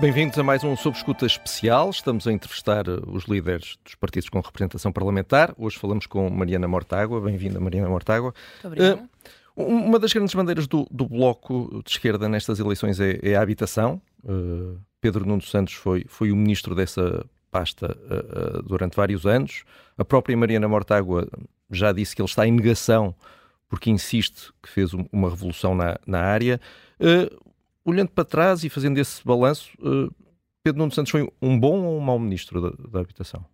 Bem-vindos a mais um Sob Escuta especial. Estamos a entrevistar eh, os líderes dos partidos com representação parlamentar. Hoje falamos com Mariana Mortágua. Bem-vinda, Mariana Mortágua. Muito obrigada. Uh, uma das grandes bandeiras do, do, Bloco de Esquerda nestas eleições é, é a habitação. Uh, Pedro Nuno Santos foi, foi o ministro dessa pasta uh, durante vários anos. A própria Mariana Mortágua já disse que ele está em negação porque insiste que fez uma revolução na, na área olhando para trás e fazendo esse balanço, uh, Pedro Nuno Santos foi um bom ou um mau ministro da, da habitação?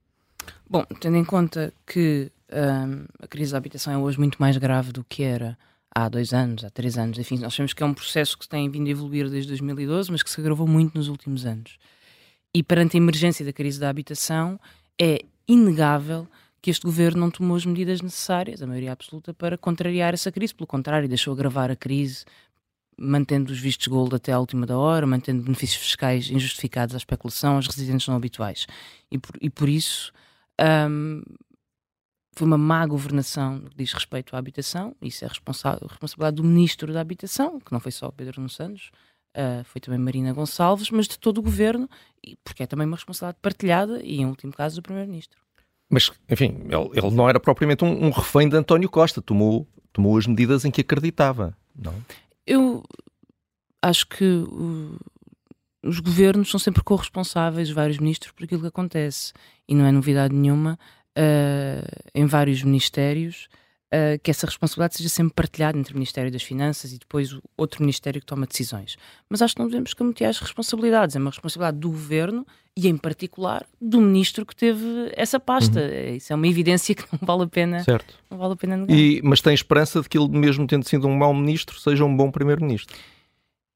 Bom, tendo em conta que ehm, a crise da habitação é hoje muito mais grave do que era há dois anos, há três anos, enfim, nós sabemos que é um processo que tem vindo a evoluir desde 2012, mas que se agravou muito nos últimos anos. E perante a emergência da crise da habitação, é inegável que este governo não tomou as medidas necessárias, a maioria absoluta, para contrariar essa crise. Pelo contrário, deixou agravar a crise, mantendo os vistos gold até à última da hora, mantendo benefícios fiscais injustificados à especulação, aos residentes não habituais. E por, e por isso um, foi uma má governação no que diz respeito à habitação, isso é responsabilidade do Ministro da Habitação, que não foi só Pedro Nuno Santos, uh, foi também Marina Gonçalves, mas de todo o governo, porque é também uma responsabilidade partilhada e, em último caso, do Primeiro-Ministro. Mas, enfim, ele, ele, não era propriamente um, um refém de António Costa, tomou, tomou as medidas em que acreditava, não? Eu acho que o, os governos são sempre corresponsáveis, vários ministros, por aquilo que acontece. E não é novidade nenhuma uh, em vários ministérios uh, que essa responsabilidade seja sempre partilhada entre o Ministério das Finanças e depois o outro Ministério que toma decisões. Mas acho que não devemos camutear as responsabilidades. É uma responsabilidade do governo e, em particular, do ministro que teve essa pasta. Uhum. Isso é uma evidência que não vale a pena, certo. não vale a pena negar. E, mas tem esperança de que ele, mesmo tendo sido um mau ministro, seja um bom primeiro-ministro?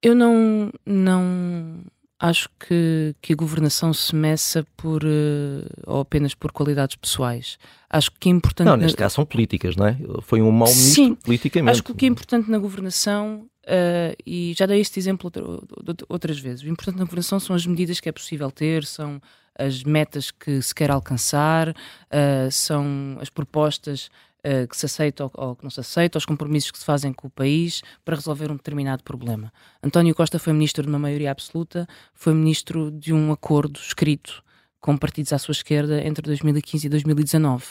Eu não, não acho que, que a governação se meça por uh, ou apenas por qualidades pessoais. Acho que é importante. Não, neste na... caso são políticas, não é? Foi um mau ministro Sim, politicamente. Acho que o que é importante na governação, uh, e já dei este exemplo outras vezes, o importante na governação são as medidas que é possível ter, são as metas que se quer alcançar, uh, são as propostas que se aceita ou, ou, que não se aceita, os compromissos que se fazem com o país para resolver um determinado problema. António Costa foi ministro de uma maioria absoluta, foi ministro de um acordo escrito com partidos à sua esquerda entre 2015 e 2019.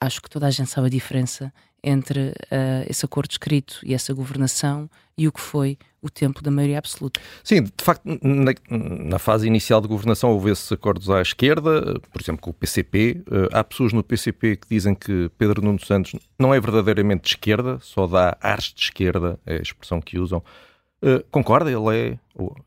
Acho que toda a gente sabe a diferença entre uh, esse acordo escrito e essa governação e o que foi o tempo da maioria absoluta. Sim, de facto, na, na, fase inicial de governação houve esses acordos à esquerda, por exemplo, com o PCP. Uh, há pessoas no PCP que dizem que Pedro Nuno Santos não é verdadeiramente de esquerda, só dá ares de esquerda, é a expressão que usam. Uh, concorda? Ele é,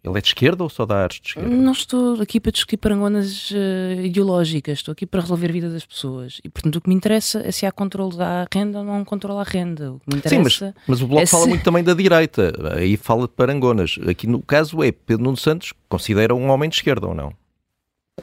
ele é de esquerda ou só dá artes de esquerda? Não estou aqui para discutir parangonas uh, ideológicas, estou aqui para resolver a vida das pessoas. E, portanto, o que me interessa é se há controle da renda ou não há controle à renda. O que me interessa Sim, mas, mas o Bloco é fala se... muito também da direita, aí fala de parangonas. Aqui no caso é Pedro Nuno Santos, considera um homem de esquerda ou não?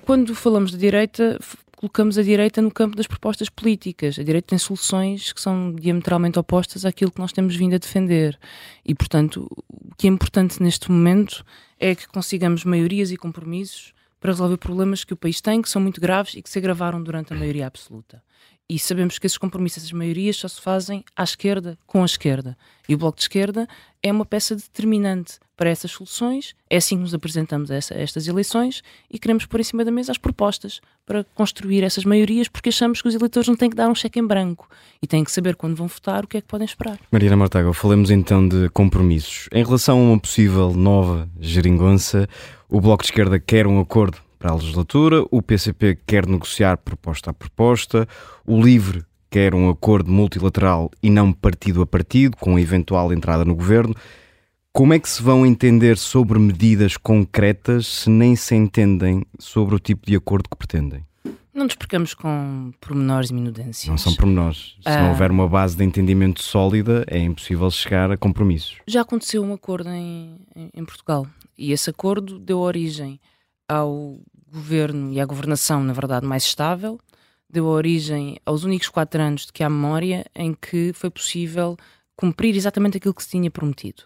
Quando falamos de direita, colocamos a direita no campo das propostas políticas. A direita tem soluções que são diametralmente opostas àquilo que nós temos vindo a defender. E, portanto, o que é importante neste momento é que consigamos maiorias e compromissos para resolver problemas que o país tem, que são muito graves e que se agravaram durante a maioria absoluta. E sabemos que esses compromissos, essas maiorias, só se fazem à esquerda, com a esquerda. E o Bloco de Esquerda é uma peça determinante para essas soluções. É assim que nos apresentamos a, essa, a, estas eleições e queremos pôr em cima da mesa as propostas para construir essas maiorias, porque achamos que os eleitores não têm que dar um cheque em branco e têm que saber quando vão votar o que é que podem esperar. Mariana Mortágua, falemos então de compromissos. Em relação a uma possível nova geringonça, o Bloco de Esquerda quer um acordo para a legislatura, o PCP quer negociar proposta a proposta, o LIVRE quer um acordo multilateral e não partido a partido, com eventual entrada no governo. Como é que se vão entender sobre medidas concretas se nem se entendem sobre o tipo de acordo que pretendem? Não nos percamos com pormenores e minudências. Não são pormenores. Se ah, não houver uma base de entendimento sólida, é impossível chegar a compromissos. Já aconteceu um acordo em, em Portugal e esse acordo deu origem ao governo e à governação, na verdade, mais estável, deu origem aos únicos quatro anos de que há memória em que foi possível cumprir exatamente aquilo que se tinha prometido.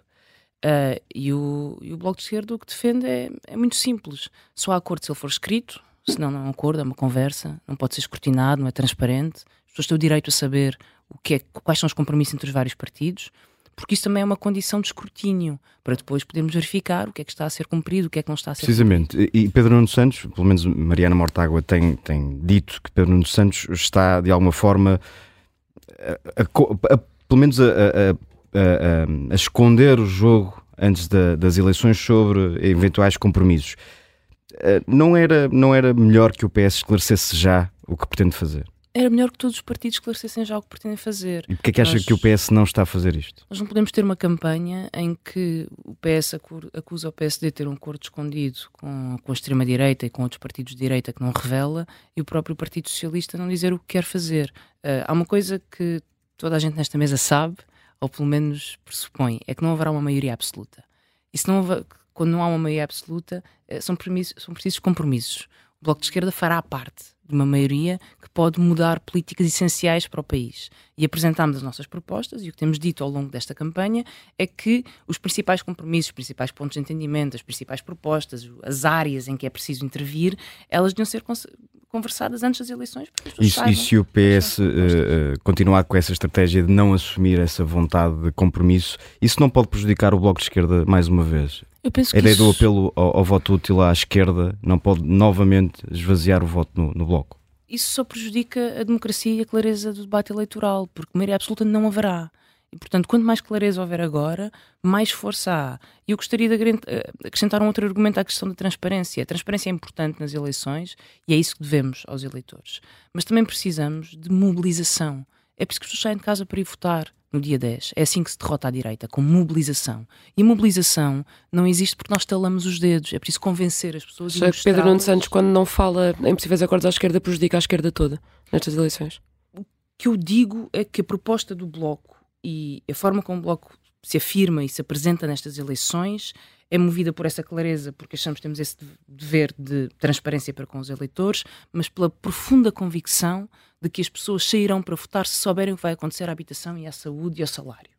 Uh, e, o, e o Bloco de Esquerda o que defende é, é muito simples. Só há acordo se ele for escrito, senão não é um acordo, é uma conversa, não pode ser escrutinado, não é transparente. As pessoas têm o direito a saber o que é, quais são os compromissos entre os vários partidos. porque isso também é uma condição de escrutínio, para depois podermos verificar o que é que está a ser cumprido, o que é que não está a ser Precisamente. cumprido. E Pedro Nuno Santos, pelo menos Mariana Mortágua tem, tem dito que Pedro Nuno Santos está, de alguma forma, a, a, a, pelo menos a, esconder o jogo antes da, das eleições sobre eventuais compromissos. Eh, não era, não era melhor que o PS esclarecesse já o que pretende fazer? Era melhor que todos os partidos esclarecessem já o que pretendem fazer. E porquê é que acha que o PS não está a fazer isto? Nós não podemos ter uma campanha em que o PS acusa o PSD de ter um acordo escondido com, com a extrema-direita e com outros partidos de direita que não revela e o próprio Partido Socialista não dizer o que quer fazer. Uh, há uma coisa que toda a gente nesta mesa sabe, ou pelo menos pressupõe, é que não haverá uma maioria absoluta. E se não houver, quando não há uma maioria absoluta, eh, são, são precisos compromissos. O Bloco de Esquerda fará parte de uma maioria que pode mudar políticas essenciais para o país. E apresentámos as nossas propostas e o que temos dito ao longo desta campanha é que os principais compromissos, os principais pontos de entendimento, as principais propostas, as áreas em que é preciso intervir, elas deviam ser conversadas antes das eleições. E, e se o PS uh, eh, eh, continuar com essa estratégia de não assumir essa vontade de compromisso, isso não pode prejudicar o Bloco de Esquerda mais uma vez? Eu penso a ideia isso... do apelo ao, ao, voto útil à esquerda não pode novamente esvaziar o voto no, no Bloco? Isso só prejudica a democracia e a clareza do debate eleitoral, porque maioria absoluta não haverá. E, portanto, quanto mais clareza houver agora, mais força há. E eu gostaria de eh, acrescentar um outro argumento à questão da transparência. A transparência é importante nas eleições e é isso que devemos aos eleitores. Mas também precisamos de mobilização. É preciso que as pessoas saiam de casa para ir votar no dia 10. É assim que se derrota a direita, com mobilização. E mobilização não existe porque nós talamos os dedos. É preciso convencer as pessoas. Só que Pedro Nuno Santos, quando não fala em possíveis acordos à esquerda, prejudica a esquerda toda nestas eleições. O que eu digo é que a proposta do Bloco e a forma como o Bloco se afirma e se apresenta nestas eleições é movida por essa clareza, porque achamos que temos esse dever de transparência para com os eleitores, mas pela profunda convicção de que as pessoas sairão para votar se souberem o que vai acontecer à habitação e à saúde e ao salário.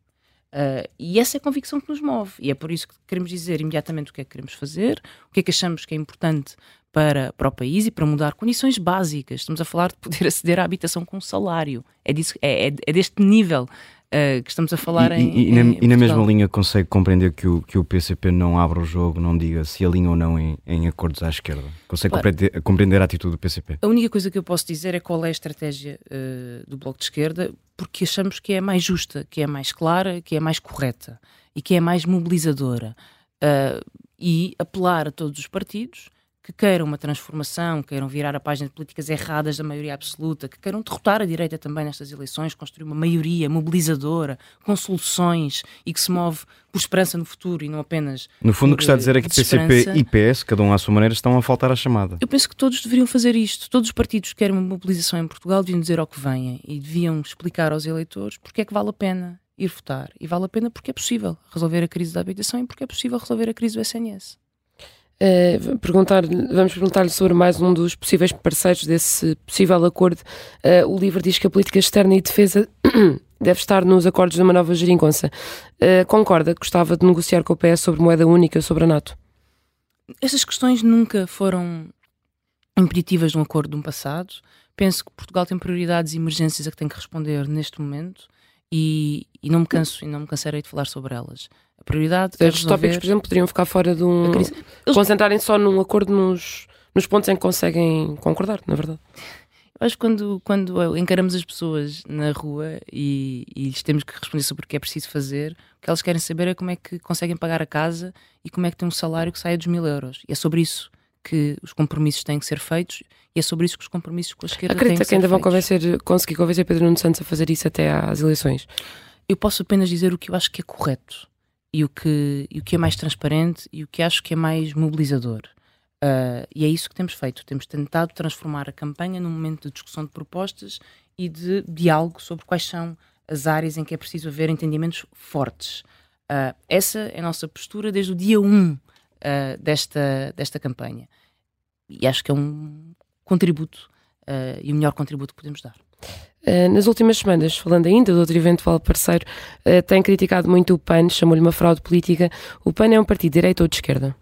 Uh, e essa é a convicção que nos move, e é por isso que queremos dizer imediatamente o que é que queremos fazer, o que é que achamos que é importante para, para o país e para mudar condições básicas. Estamos a falar de poder aceder à habitação com salário, é, disso, é, é, é deste nível uh, que estamos a falar e, em, e, na, em e na, mesma linha consegue compreender que o, que o PCP não abre o jogo, não diga se alinha ou não em, em acordos à esquerda? Consegue claro. compreender, compreender, a atitude do PCP? A única coisa que eu posso dizer é qual é a estratégia uh, do Bloco de Esquerda, porque achamos que é mais justa, que é mais clara, que é mais correta e que é mais mobilizadora. Uh, e apelar a todos os partidos que queiram uma transformação, queiram virar a página de políticas erradas da maioria absoluta, que queiram derrotar a direita também nestas eleições, construir uma maioria mobilizadora, com soluções e que se move por esperança no futuro e não apenas. No fundo, o que está a dizer é que PCP e PS, cada um à sua maneira, estão a faltar à chamada. Eu penso que todos deveriam fazer isto. Todos os partidos que querem uma mobilização em Portugal deviam dizer ao que venham e deviam explicar aos eleitores porque é que vale a pena ir votar. E vale a pena porque é possível resolver a crise da habitação e porque é possível resolver a crise do SNS. Uh, perguntar, vamos perguntar-lhe sobre mais um dos possíveis parceiros desse possível acordo. Uh, o livro diz que a política externa e defesa deve estar nos acordos de uma nova geringonça. Uh, concorda que gostava de negociar com o PS sobre moeda única sobre a NATO? Essas questões nunca foram impeditivas de um acordo de um passado. Penso que Portugal tem prioridades e emergências a que tem que responder neste momento e, e não me canso e não me cansarei de falar sobre elas. Prioridade é Estes tópicos, por exemplo, poderiam ficar fora de um. Eles... concentrarem só num acordo nos, nos pontos em que conseguem concordar, na verdade. Eu acho que quando, quando encaramos as pessoas na rua e, e lhes temos que responder sobre o que é preciso fazer, o que elas querem saber é como é que conseguem pagar a casa e como é que tem um salário que saia dos mil euros. E é sobre isso que os compromissos têm que ser feitos e é sobre isso que os compromissos com a esquerda Acredita têm que, que ainda vão convencer, conseguir convencer Pedro Nuno Santos a fazer isso até às eleições? Eu posso apenas dizer o que eu acho que é correto e o que, e o que é mais transparente e o que acho que é mais mobilizador. Uh, e é isso que temos feito. Temos tentado transformar a campanha num momento de discussão de propostas e de diálogo sobre quais são as áreas em que é preciso haver entendimentos fortes. Uh, essa é a nossa postura desde o dia 1 uh, desta, desta campanha. E acho que é um contributo e o melhor contributo que podemos dar. Eh, nas últimas semanas, falando ainda do outro eventual parceiro, uh, tem criticado muito o PAN, chamou-lhe uma fraude política. O PAN é um partido de direita ou de esquerda?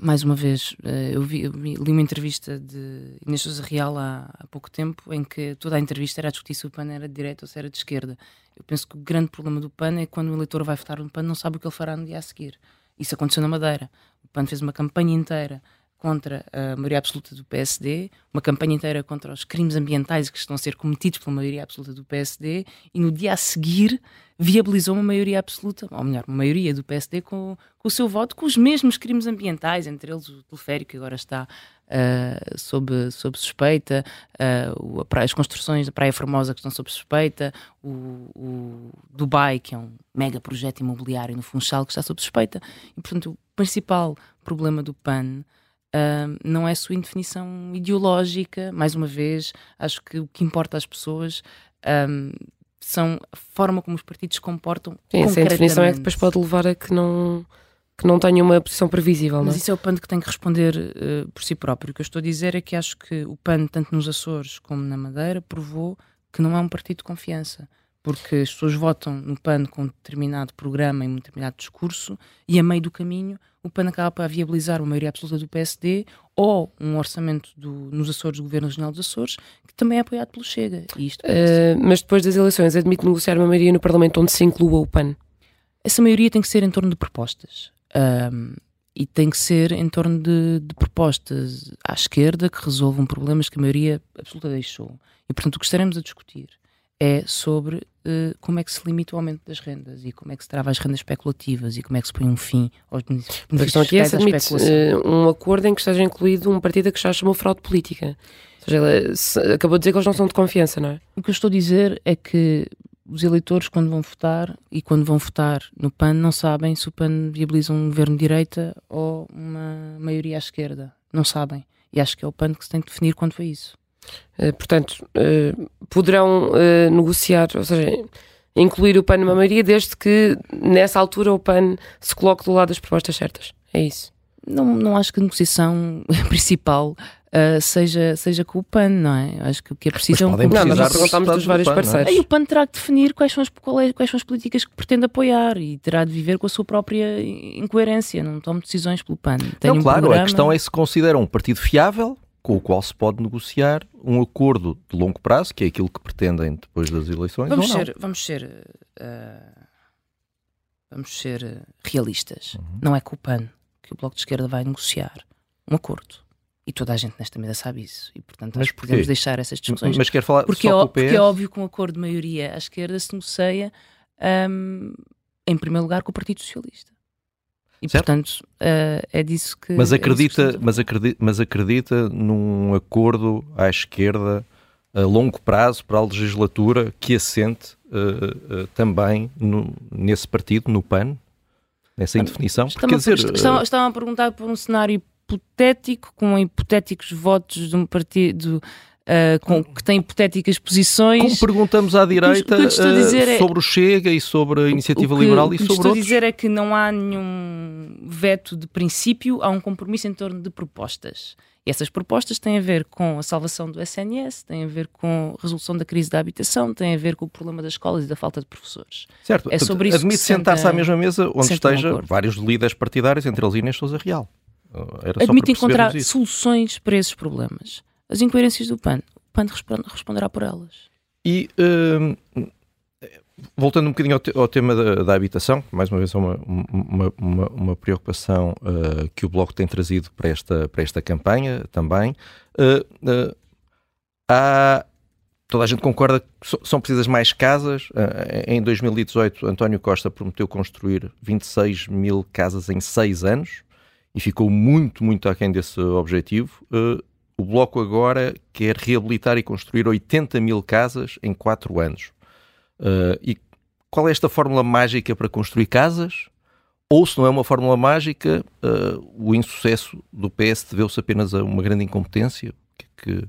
mais uma vez, eh, eu, vi, eu li uma entrevista de Inês Sousa Real há, há, pouco tempo em que toda a entrevista era a discutir se o PAN era de direita ou se era de esquerda. Eu penso que o grande problema do PAN é quando o eleitor vai votar no PAN não sabe o que ele fará no dia a seguir. Isso aconteceu na Madeira. O PAN fez uma campanha inteira contra a maioria absoluta do PSD, uma campanha inteira contra os crimes ambientais que estão a ser cometidos pela maioria absoluta do PSD, e no dia a seguir viabilizou uma maioria absoluta, ou melhor, uma maioria do PSD com, com o seu voto, com os mesmos crimes ambientais, entre eles o teleférico que agora está uh, sob, sob suspeita, uh, as construções da Praia Formosa que estão sob suspeita, o, o, Dubai, que é um mega projeto imobiliário no Funchal que está sob suspeita, e portanto o principal problema do PAN Uh, não é a sua indefinição ideológica, mais uma vez, acho que o que importa às pessoas um, são a forma como os partidos se comportam. Sim, essa indefinição é que depois pode levar a que não, que não tenha uma posição previsível. Mas é? isso é o PAN que tem que responder uh, por si próprio. O que eu estou a dizer é que acho que o PAN, tanto nos Açores como na Madeira, provou que não é um partido de confiança porque as pessoas votam no PAN com um determinado programa e um determinado discurso e a meio do caminho o PAN acaba para viabilizar uma maioria absoluta do PSD ou um orçamento do, nos Açores do Governo Regional dos Açores que também é apoiado pelo Chega. Isto, uh, mas depois das eleições admite negociar uma maioria no Parlamento onde se inclua o PAN? Essa maioria tem que ser em torno de propostas. Um, e tem que ser em torno de, de, propostas à esquerda que resolvam problemas que a maioria absoluta deixou. E, portanto, o que estaremos a discutir é sobre uh, como é que se limita o aumento das rendas e como é que se trava as rendas especulativas e como é que se põe um fim aos benefícios A questão aqui é se admite uh, um acordo em que esteja incluído um partido que já chamou fraude política. Ou seja, acabou de dizer que eles não são de confiança, não é? O que eu estou a dizer é que os eleitores, quando vão votar e quando vão votar no PAN, não sabem se o PAN viabiliza um governo de direita ou uma maioria à esquerda. Não sabem. E acho que é o PAN que se tem que definir quando foi isso. Eh, portanto, uh, poderão uh, negociar, ou seja, incluir o PAN numa maioria, desde que nessa altura o PAN se coloque do lado das propostas certas. É isso. Não, não acho que a negociação principal Uh, seja, seja com o PAN, não é? Acho que o que é preciso mas é um Não, mas nós perguntámos dos vários PAN, é? parceiros. Aí o PAN terá que definir quais são, as, é, quais são as políticas que pretende apoiar e terá de viver com a sua própria incoerência. Não tome decisões pelo PAN. Tem não, um claro, programa... a questão é se considera um partido fiável com o qual se pode negociar um acordo de longo prazo, que é aquilo que pretendem depois das eleições. Vamos ser, vamos ser, uh, vamos ser realistas. Uhum. Não é com o PAN que o Bloco de Esquerda vai negociar um acordo. E toda a gente nesta mesa sabe isso. E, portanto, mas acho que podemos deixar essas discussões. Mas quer falar porque, só é, porque é óbvio que um acordo de maioria à esquerda se negocia, um, em primeiro lugar, com o Partido Socialista. E certo. portanto uh, é disso que. Mas acredita, é mas, acredita, mas acredita num acordo à esquerda a longo prazo para a legislatura que assente uh, uh, também no, nesse partido, no PAN, nessa indefinição? Porque, dizer, estavam, estavam a perguntar por um cenário hipotético, com hipotéticos votos de um partido uh, com, que tem hipotéticas posições. Como perguntamos à direita uh, é, sobre o Chega e sobre a iniciativa que, liberal e sobre outros? O que estou a dizer é que não há nenhum veto de princípio, há um compromisso em torno de propostas. E essas propostas têm a ver com a salvação do SNS, têm a ver com a resolução da crise da habitação, têm a ver com o problema das escolas e da falta de professores. Certo, é sobre isso admite sentar-se à mesma mesa onde esteja um vários líderes partidários, entre eles Inês Sousa Real. Era Admite encontrar isso. soluções para esses problemas as incoerências do PAN. O PAN responderá por elas. E uh, voltando um bocadinho ao, te ao tema da, da, habitação, mais uma vez é uma, uma, uma, uma preocupação uh, que o Bloco tem trazido para esta, para esta campanha também. Uh, há, toda a gente concorda que são precisas mais casas. em 2018, António Costa prometeu construir 26 mil casas em 6 anos e ficou muito, muito aquém desse objetivo. Uh, o Bloco agora quer reabilitar e construir 80 mil casas em 4 anos. Uh, e qual é esta fórmula mágica para construir casas? Ou se não é uma fórmula mágica, uh, o insucesso do PS deveu-se apenas a uma grande incompetência? Que, que...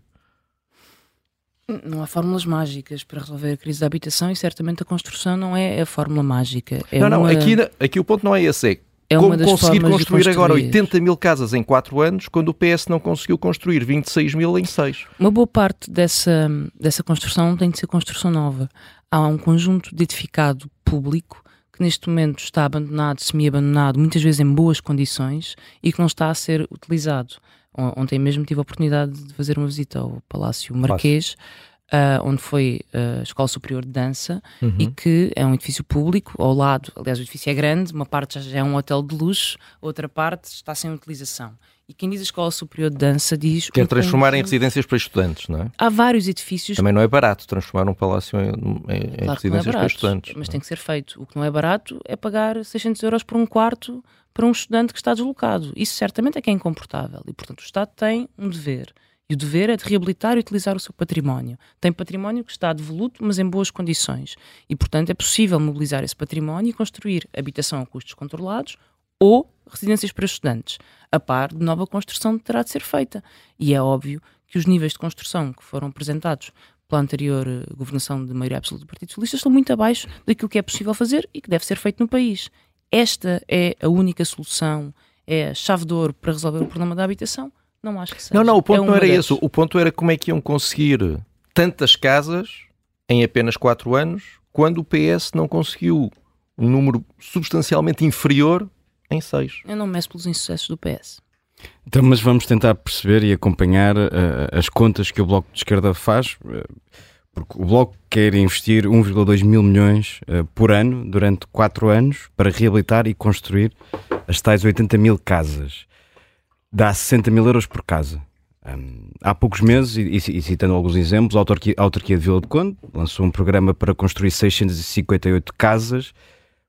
Não há fórmulas mágicas para resolver a crise da habitação e certamente a construção não é a fórmula mágica. É não, não, uma... aqui, aqui o ponto não é esse, é é Como conseguir construir, construir, agora 80 mil casas em 4 anos quando o PS não conseguiu construir 26 mil em 6? Uma boa parte dessa, dessa construção tem de ser construção nova. Há um conjunto de edificado público que que neste momento está abandonado, semi-abandonado, muitas vezes em boas condições e que não está a ser utilizado. Ontem mesmo tive a oportunidade de fazer uma visita ao Palácio Marquês. Uh, onde foi a Escola Superior de Dança uhum. e que é um edifício público, ao lado, aliás, o edifício é grande, uma parte já é um hotel de luxo, outra parte está sem utilização. E quem diz a Escola Superior de Dança diz. Quer transformar em residências para estudantes, não é? Há vários edifícios. Também não é barato transformar um palácio em, em, claro em é residências é barato, para estudantes. Mas tem que ser feito. O que não é barato é pagar 600 euros por um quarto para um estudante que está deslocado. Isso certamente é que é incomportável. E, portanto, o Estado tem um dever. E o dever é de reabilitar e utilizar o seu património. Tem património que está devoluto, mas em boas condições. E, portanto, é possível mobilizar esse património e construir habitação a custos controlados ou residências para estudantes. A par de nova construção terá de ser feita. E é óbvio que os níveis de construção que foram apresentados pela anterior eh, governação de maioria absoluta do Partido Socialista estão muito abaixo daquilo que é possível fazer e que deve ser feito no país. Esta é a única solução, é a chave de ouro para resolver o problema da habitação? Não acho que seja. Não, não, o ponto é não era esse. O ponto era como é que iam conseguir tantas casas em apenas 4 anos quando o PS não conseguiu um número substancialmente inferior em 6. Eu não meço pelos insucessos do PS. Então, mas vamos tentar perceber e acompanhar uh, as contas que o Bloco de Esquerda faz, uh, porque o Bloco quer investir 1,2 mil milhões uh, por ano durante 4 anos para reabilitar e construir as tais 80 mil casas. Dá 60 mil euros por casa. Um, há poucos meses, e, e, citando alguns exemplos, a autarquia, a autarquia de Vila de Conde lançou um programa para construir 658 casas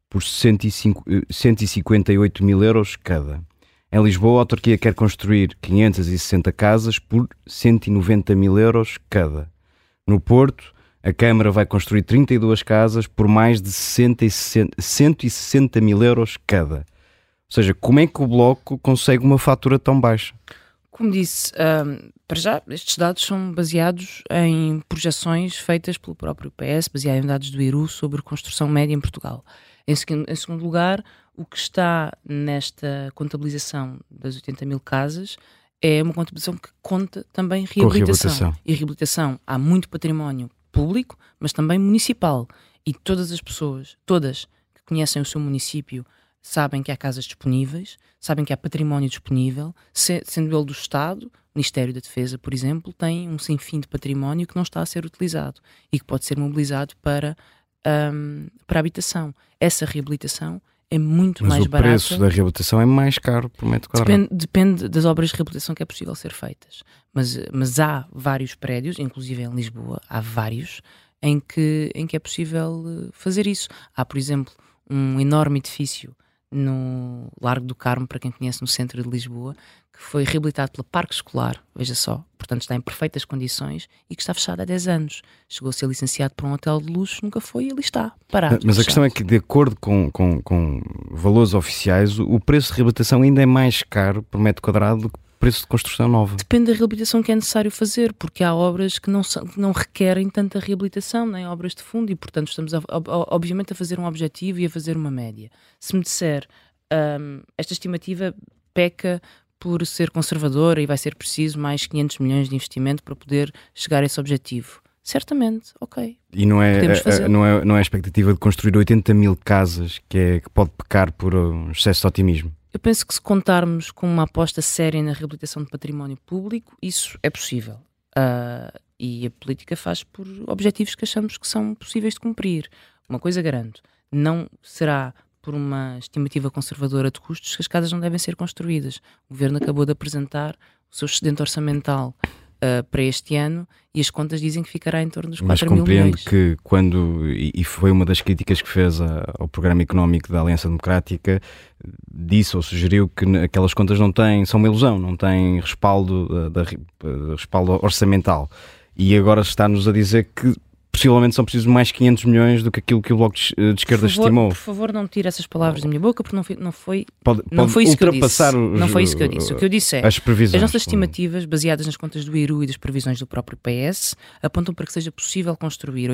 por 105, 158 mil euros cada. Em Lisboa, a autarquia quer construir 560 casas por 190 mil euros cada. No Porto, a Câmara vai construir 32 casas por mais de 160 mil euros cada. Ou seja, como é que o Bloco consegue uma fatura tão baixa? Como disse, um, para já, estes dados são baseados em projeções feitas pelo próprio PS, baseados em dados do IRU sobre construção média em Portugal. Em segundo, em segundo lugar, o que está nesta contabilização das 80 mil casas é uma contabilização que conta também reabilitação. reabilitação. E reabilitação há muito património público, mas também municipal. E todas as pessoas, todas que conhecem o seu município, sabem que há casas disponíveis, sabem que há património disponível, sendo ele do Estado, o Ministério da Defesa, por exemplo, tem um sem fim de património que não está a ser utilizado e que pode ser mobilizado para um, para a habitação. Essa reabilitação é muito Mas mais barata. Mas o preço da reabilitação é mais caro por metro quadrado. Depende, depende, das obras de reabilitação que é possível ser feitas. Mas, mas há vários prédios, inclusive em Lisboa, há vários, em que, em que é possível eh, fazer isso. Há, por exemplo, um enorme edifício no Largo do Carmo, para quem conhece, no centro de Lisboa, que foi reabilitado pela Parque Escolar, veja só, portanto está em perfeitas condições e que está fechado há 10 anos. Chegou a ser licenciado por um hotel de luxo, nunca foi e ali está, parado. Mas fechado. a questão é que, de acordo com, com, com valores oficiais, o preço de reabilitação ainda é mais caro por metro quadrado do que preço de construção nova? Depende da reabilitação que é necessário fazer, porque há obras que não, são, não requerem tanta reabilitação, nem obras de fundo, e portanto estamos a, a, obviamente a fazer um objetivo e a fazer uma média. Se me disser um, esta estimativa peca por ser conservadora e vai ser preciso mais 500 milhões de investimento para poder chegar a esse objetivo. Certamente, ok. E não é, a, não é, não é a expectativa de construir 80 mil casas que, é, que pode pecar por um excesso de otimismo? Eu penso que se contarmos com uma aposta séria na reabilitação de património público, isso é possível. Uh, e a política faz por objetivos que achamos que são possíveis de cumprir. Uma coisa garanto, não será por uma estimativa conservadora de custos que as casas não devem ser construídas. O governo acabou de apresentar o seu excedente orçamental uh, para este ano e as contas dizem que ficará em torno dos 4 mil milhões. Mas compreendo que quando, e foi uma das críticas que fez ao programa económico da Aliança Democrática, disse ou sugeriu que aquelas contas não têm, são uma ilusão, não têm respaldo, uh, da, uh, respaldo orçamental. E agora está-nos a dizer que possivelmente são precisos mais 500 milhões do que aquilo que o Bloco de, Esquerda por favor, estimou. Por favor, não tire essas palavras da minha boca, porque não foi, não foi, pode, não foi isso que eu disse. Os, não foi isso que eu disse. O que eu disse é as, previsões, as nossas estimativas, baseadas nas contas do IRU e das previsões do próprio PS, apontam para que seja possível construir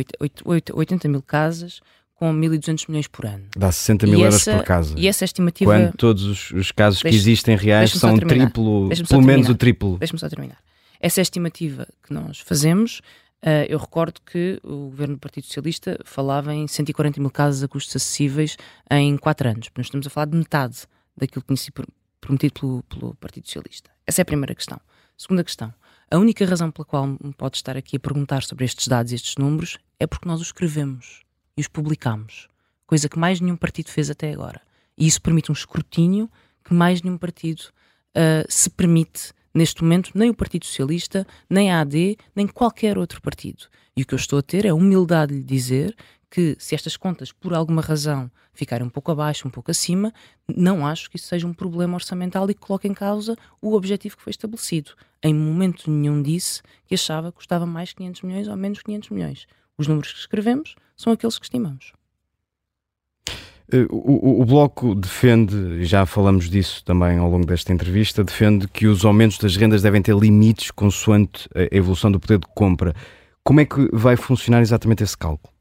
80 mil casas com 1.200 milhões por ano. Dá 60 mil euros por casa. E essa estimativa... Quando todos os, os casos deixe, que existem reais são triplo, pelo menos o triplo. Deixa-me só terminar. Essa é a estimativa que nós fazemos Uh, eu recordo que o governo do Partido Socialista falava em 140 mil casas a custos acessíveis em 4 anos. Nós estamos a falar de metade daquilo que prometido pelo, pelo Partido Socialista. Essa é a primeira questão. Segunda questão. A única razão pela qual me pode estar aqui a perguntar sobre estes dados e estes números é porque nós os escrevemos e os publicamos, coisa que mais nenhum partido fez até agora. E isso permite um escrutínio que mais nenhum partido uh, se permite neste momento, nem o Partido Socialista, nem a AD, nem qualquer outro partido. E o que eu estou a ter é a humildade de lhe dizer que se estas contas, por alguma razão, ficarem um pouco abaixo, um pouco acima, não acho que isso seja um problema orçamental e que coloque em causa o objetivo que foi estabelecido. Em momento nenhum disse que achava que custava mais 500 milhões ou menos 500 milhões. Os números que escrevemos são aqueles que estimamos. Eh, o, o, Bloco defende, já falamos disso também ao longo desta entrevista, defende que os aumentos das rendas devem ter limites consoante a evolução do poder de compra. Como é que vai funcionar exatamente esse cálculo?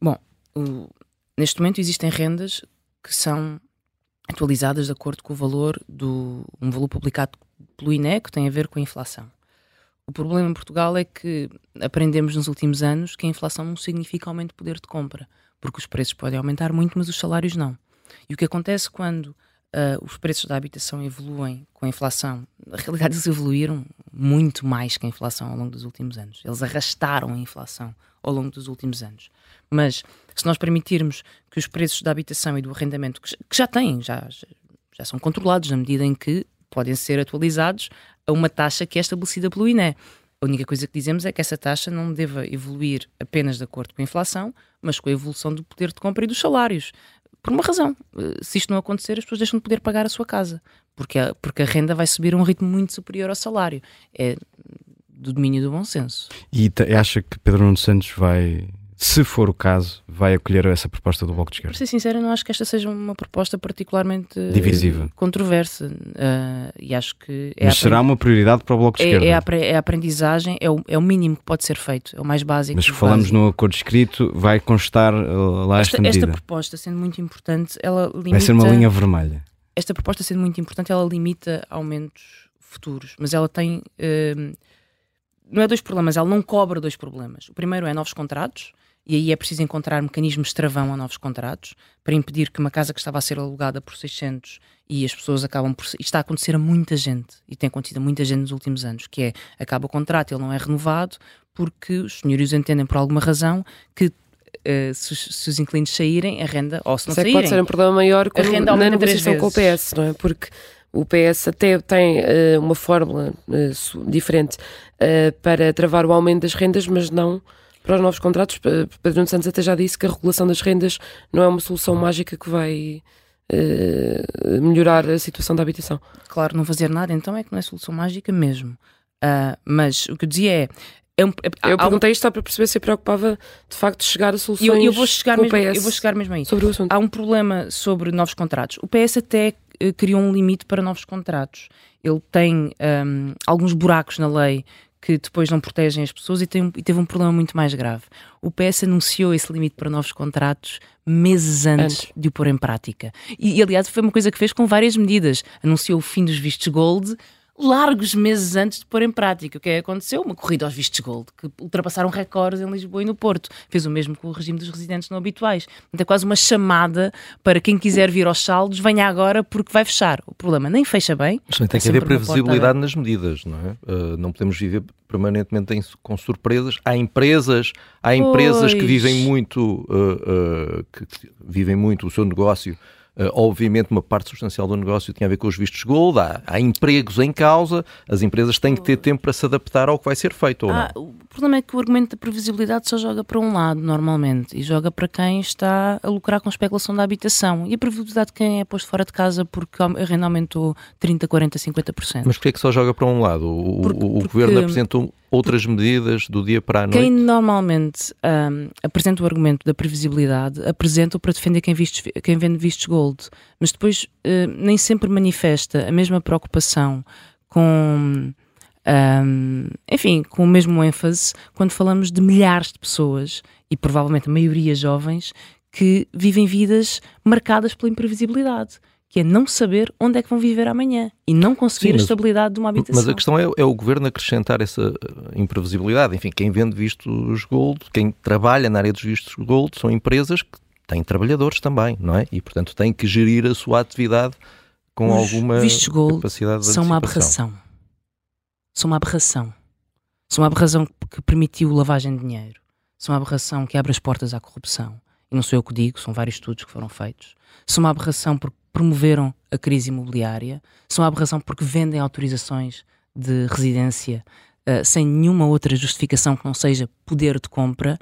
Bom, o, neste momento existem rendas que são atualizadas de acordo com o valor do um valor publicado pelo INE que tem a ver com a inflação. O problema em Portugal é que aprendemos nos últimos anos que a inflação não significa aumento de poder de compra porque os preços podem aumentar muito, mas os salários não. E o que acontece quando uh, os preços da habitação evoluem com a inflação? Na realidade, eles evoluíram muito mais que a inflação ao longo dos últimos anos. Eles arrastaram a inflação ao longo dos últimos anos. Mas se nós permitirmos que os preços da habitação e do arrendamento, que já têm, já, já são controlados na medida em que podem ser atualizados a uma taxa que é estabelecida pelo INE. A única coisa que dizemos é que essa taxa não deva evoluir apenas de acordo com a inflação, mas com a evolução do poder de compra e dos salários. Por uma razão. Eh, se isto não acontecer, as pessoas deixam de poder pagar a sua casa, porque a, porque a renda vai subir a um ritmo muito superior ao salário. É do domínio do bom senso. E acha que Pedro Nuno Santos vai se for o caso, vai acolher essa proposta do Bloco de Esquerda? Para ser sincero, não acho que esta seja uma proposta particularmente divisiva, controversa. Uh, e acho que é Mas será uma prioridade para o Bloco de é, Esquerda? É a, é a, aprendizagem, é o, é o mínimo que pode ser feito, é o mais básico. Mas falamos básico. no acordo escrito, vai constar uh, lá esta, esta medida? Esta proposta, sendo muito importante, ela limita. Vai ser uma linha vermelha. Esta proposta, sendo muito importante, ela limita aumentos futuros, mas ela tem. Uh, não é dois problemas, ela não cobra dois problemas. O primeiro é novos contratos e aí é preciso encontrar mecanismos de travão a novos contratos para impedir que uma casa que estava a ser alugada por 600 e as pessoas acabam por. Isto está a acontecer a muita gente e tem acontecido a muita gente nos últimos anos, que é acaba o contrato, ele não é renovado porque os senhorios entendem por alguma razão que Uh, se, se, os inquilinos saírem, a renda, ou se não Sei saírem... pode ser um problema maior quando, na negociação com o PS, não é? Porque o PS até tem uh, uma fórmula uh, diferente para travar o aumento das rendas, mas não para os novos contratos. Pedro Nuno Santos até já disse que a regulação das rendas não é uma solução mágica que vai uh, melhorar a situação da habitação. Claro, não fazer nada então é que não é solução mágica mesmo. Uh, mas o que eu dizia é. é, um, é eu perguntei isto só para perceber se preocupava de facto de chegar a soluções eu, eu vou chegar mesmo, Eu vou chegar mesmo aí. Sobre o assunto. Há um problema sobre novos contratos. O PS até uh, criou um limite para novos contratos. Ele tem um, alguns buracos na lei que depois não protegem as pessoas e, tem, e, teve um problema muito mais grave. O PS anunciou esse limite para novos contratos meses antes, antes. de o pôr em prática. E, e, aliás, foi uma coisa que fez com várias medidas. Anunciou o fim dos vistos gold largos meses antes de pôr em prática. O que é que aconteceu? Uma corrida aos vistos gold, que ultrapassaram recordes em Lisboa e no Porto. Fez o mesmo com o regime dos residentes não habituais. Então é quase uma chamada para quem quiser vir aos saldos, venha agora porque vai fechar. O problema nem fecha bem. Mas também tem que haver previsibilidade nas medidas, não é? Uh, não podemos viver permanentemente em, com surpresas. Há empresas, há empresas pois. que vivem muito, uh, uh, que vivem muito o seu negócio obviamente, uma parte substancial do negócio tinha a ver com os vistos gold, há, há, empregos em causa, as empresas têm que ter tempo para se adaptar ao que vai ser feito ou ah, não. O problema é que o argumento da previsibilidade só joga para um lado, normalmente, e joga para quem está a lucrar com a especulação da habitação. E a previsibilidade de quem é posto fora de casa porque a renda aumentou 30, 40, 50%. Mas porquê é que só joga para um lado? O, porque, o, o governo apresentou outras medidas do dia para a noite? Quem normalmente um, apresenta o argumento da previsibilidade apresenta-o para defender quem, vistos, quem vende vistos gold, mas depois uh, nem sempre manifesta a mesma preocupação com. Um, enfim, com o mesmo ênfase quando falamos de milhares de pessoas e provavelmente a maioria jovens que vivem vidas marcadas pela imprevisibilidade que é não saber onde é que vão viver amanhã e não conseguir Sim, mas- a estabilidade de uma habitação. Mas a questão é, é o governo acrescentar essa eh, imprevisibilidade. Enfim, quem vende vistos gold, quem trabalha na área dos vistos gold, são empresas que têm trabalhadores também, não é? E, portanto, têm que gerir a sua atividade com Os alguma vistos gold capacidade de são uma aberração. São uma aberração. São uma aberração que permitiu lavagem de dinheiro. São uma aberração que abre as portas à corrupção. E não sou eu que digo, são vários estudos que foram feitos. São uma aberração porque promoveram a crise imobiliária. São uma aberração porque vendem autorizações de residência eh, sem nenhuma outra justificação que não seja poder de compra.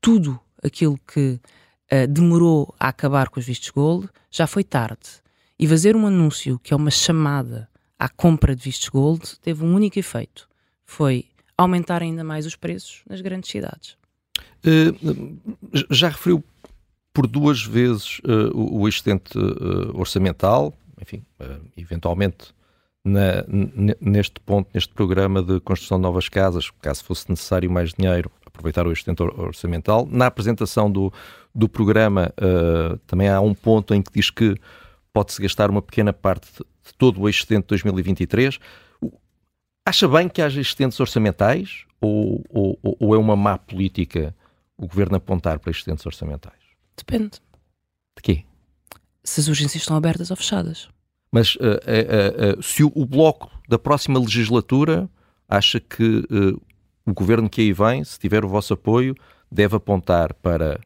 Tudo aquilo que eh, demorou a acabar com os vistos gold já foi tarde. E fazer um anúncio que é uma chamada à compra de vistos gold teve um único efeito: foi aumentar ainda mais os preços nas grandes cidades. Eh, já referiu por duas vezes eh, o, excedente eh, orçamental, enfim, eventualmente na- neste ponto, neste programa de construção de novas casas, caso fosse necessário mais dinheiro, aproveitar o excedente or- orçamental. Na apresentação do, do programa eh, também há um ponto em que diz que pode-se gastar uma pequena parte de, todo o excedente de 2023. O- Acha bem que haja excedentes orçamentais ou, ou- ou- é uma má política o governo apontar para excedentes orçamentais? Depende De quê? se as urgências estão abertas ou fechadas. Mas eh, eh, eh, se o, o bloco da próxima legislatura acha que eh, o governo que aí vem, se tiver o vosso apoio, deve apontar para